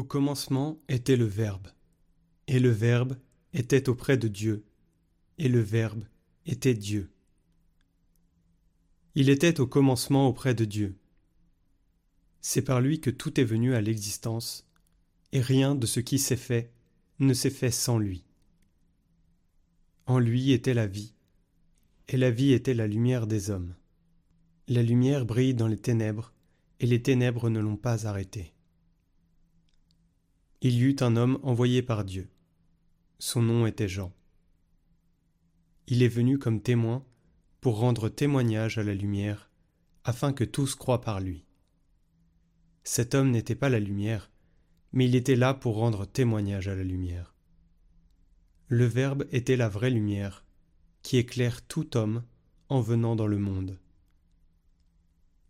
Au commencement était le Verbe, et le Verbe était auprès de Dieu, et le Verbe était Dieu. Il était au commencement auprès de Dieu. C'est par lui que tout est venu à l'existence, et rien de ce qui s'est fait ne s'est fait sans lui. En lui était la vie, et la vie était la lumière des hommes. La lumière brille dans les ténèbres, et les ténèbres ne l'ont pas arrêtée il y eut un homme envoyé par Dieu. Son nom était Jean. Il est venu comme témoin pour rendre témoignage à la lumière, afin que tous croient par lui. Cet homme n'était pas la lumière, mais il était là pour rendre témoignage à la lumière. Le Verbe était la vraie lumière, qui éclaire tout homme en venant dans le monde.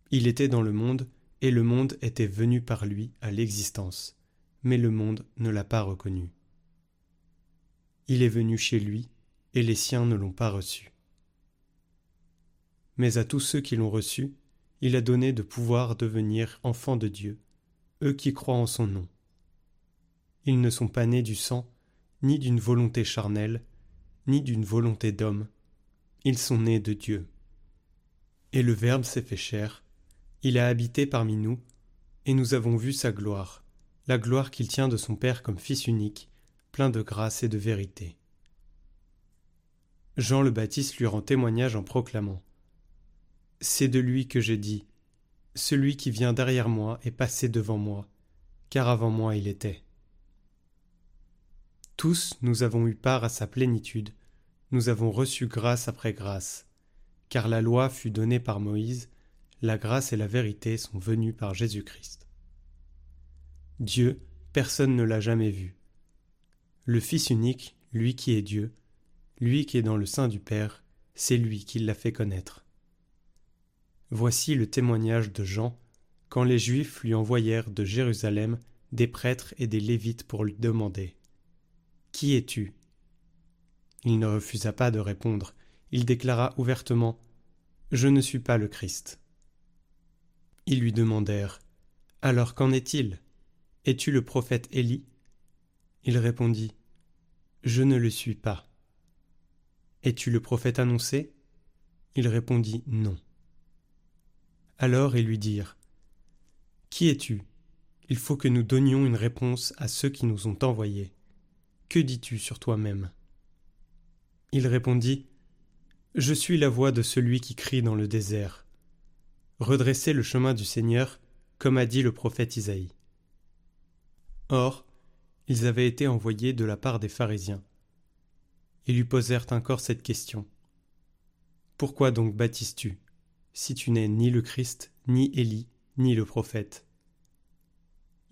Il était dans le monde, et le monde était venu par lui à l'existence mais le monde ne l'a pas reconnu. Il est venu chez lui, et les siens ne l'ont pas reçu. Mais à tous ceux qui l'ont reçu, il a donné de pouvoir devenir enfants de Dieu, eux qui croient en son nom. Ils ne sont pas nés du sang, ni d'une volonté charnelle, ni d'une volonté d'homme, ils sont nés de Dieu. Et le Verbe s'est fait chair, il a habité parmi nous, et nous avons vu sa gloire, la gloire qu'il tient de son Père comme Fils unique, plein de grâce et de vérité. Jean le Baptiste lui rend témoignage en proclamant C'est de lui que j'ai dit Celui qui vient derrière moi est passé devant moi, car avant moi il était. Tous nous avons eu part à sa plénitude, nous avons reçu grâce après grâce, car la loi fut donnée par Moïse, la grâce et la vérité sont venues par Jésus-Christ. Dieu, personne ne l'a jamais vu. Le Fils unique, lui qui est Dieu, lui qui est dans le sein du Père, c'est lui qui l'a fait connaître. Voici le témoignage de Jean, quand les Juifs lui envoyèrent de Jérusalem des prêtres et des Lévites pour lui demander Qui es-tu? Il ne refusa pas de répondre, il déclara ouvertement Je ne suis pas le Christ. Ils lui demandèrent Alors qu'en est-il? Es-tu le prophète Élie? Il répondit Je ne le suis pas. Es-tu le prophète annoncé? Il répondit Non. Alors ils lui dirent Qui es-tu? Il faut que nous donnions une réponse à ceux qui nous ont envoyés. Que dis-tu sur toi-même? Il répondit Je suis la voix de celui qui crie dans le désert. Redressez le chemin du Seigneur, comme a dit le prophète Isaïe. Or, ils avaient été envoyés de la part des pharisiens. Ils lui posèrent encore cette question. Pourquoi donc baptises-tu, si tu n'es ni le Christ, ni Élie, ni le prophète?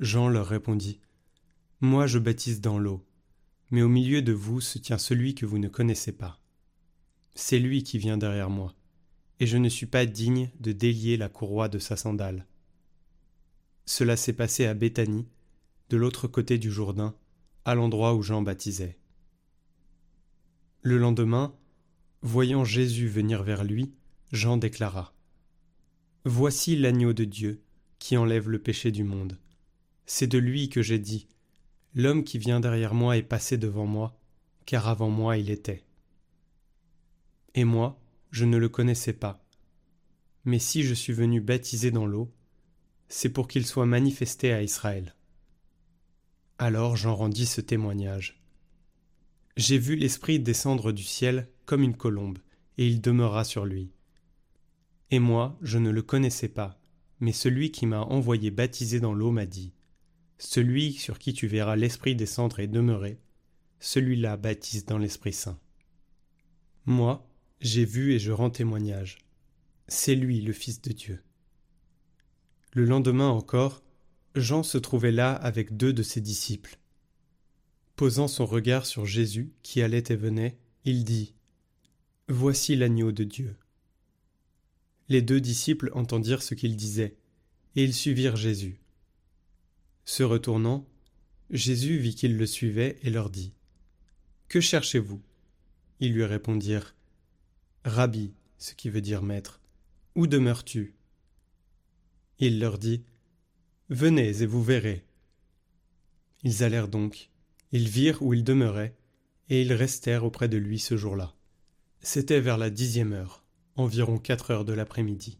Jean leur répondit. Moi je baptise dans l'eau, mais au milieu de vous se tient celui que vous ne connaissez pas. C'est lui qui vient derrière moi, et je ne suis pas digne de délier la courroie de sa sandale. Cela s'est passé à Béthanie, de l'autre côté du Jourdain, à l'endroit où Jean baptisait. Le lendemain, voyant Jésus venir vers lui, Jean déclara Voici l'agneau de Dieu qui enlève le péché du monde. C'est de lui que j'ai dit L'homme qui vient derrière moi est passé devant moi, car avant moi il était. Et moi, je ne le connaissais pas. Mais si je suis venu baptiser dans l'eau, c'est pour qu'il soit manifesté à Israël. Alors j'en rendis ce témoignage. J'ai vu l'Esprit descendre du ciel comme une colombe, et il demeura sur lui. Et moi, je ne le connaissais pas, mais celui qui m'a envoyé baptiser dans l'eau m'a dit Celui sur qui tu verras l'Esprit descendre et demeurer, celui-là baptise dans l'Esprit Saint. Moi, j'ai vu et je rends témoignage. C'est lui le Fils de Dieu. Le lendemain encore, Jean se trouvait là avec deux de ses disciples. Posant son regard sur Jésus qui allait et venait, il dit Voici l'agneau de Dieu. Les deux disciples entendirent ce qu'il disait, et ils suivirent Jésus. Se retournant, Jésus vit qu'ils le suivaient et leur dit Que cherchez-vous? Ils lui répondirent Rabbi, ce qui veut dire maître, où demeures-tu? Il leur dit Venez et vous verrez. Ils allèrent donc, ils virent où il demeurait, et ils restèrent auprès de lui ce jour-là. C'était vers la dixième heure, environ quatre heures de l'après-midi.